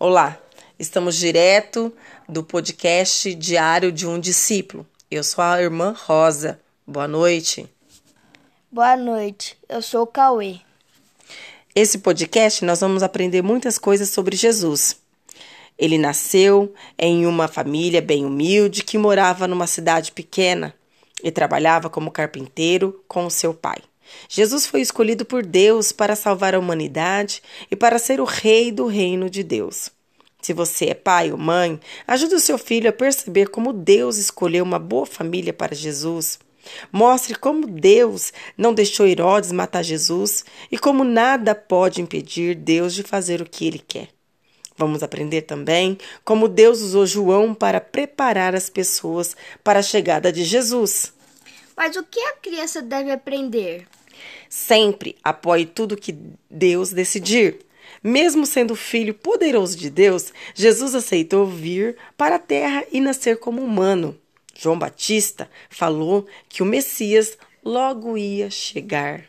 Olá, estamos direto do podcast Diário de um Discípulo. Eu sou a irmã Rosa. Boa noite. Boa noite, eu sou o Cauê. Esse podcast nós vamos aprender muitas coisas sobre Jesus. Ele nasceu em uma família bem humilde que morava numa cidade pequena e trabalhava como carpinteiro com seu pai. Jesus foi escolhido por Deus para salvar a humanidade e para ser o rei do reino de Deus. Se você é pai ou mãe, ajude o seu filho a perceber como Deus escolheu uma boa família para Jesus. Mostre como Deus não deixou Herodes matar Jesus e como nada pode impedir Deus de fazer o que ele quer. Vamos aprender também como Deus usou João para preparar as pessoas para a chegada de Jesus. Mas o que a criança deve aprender? Sempre apoie tudo que Deus decidir. Mesmo sendo filho poderoso de Deus, Jesus aceitou vir para a terra e nascer como humano. João Batista falou que o Messias logo ia chegar.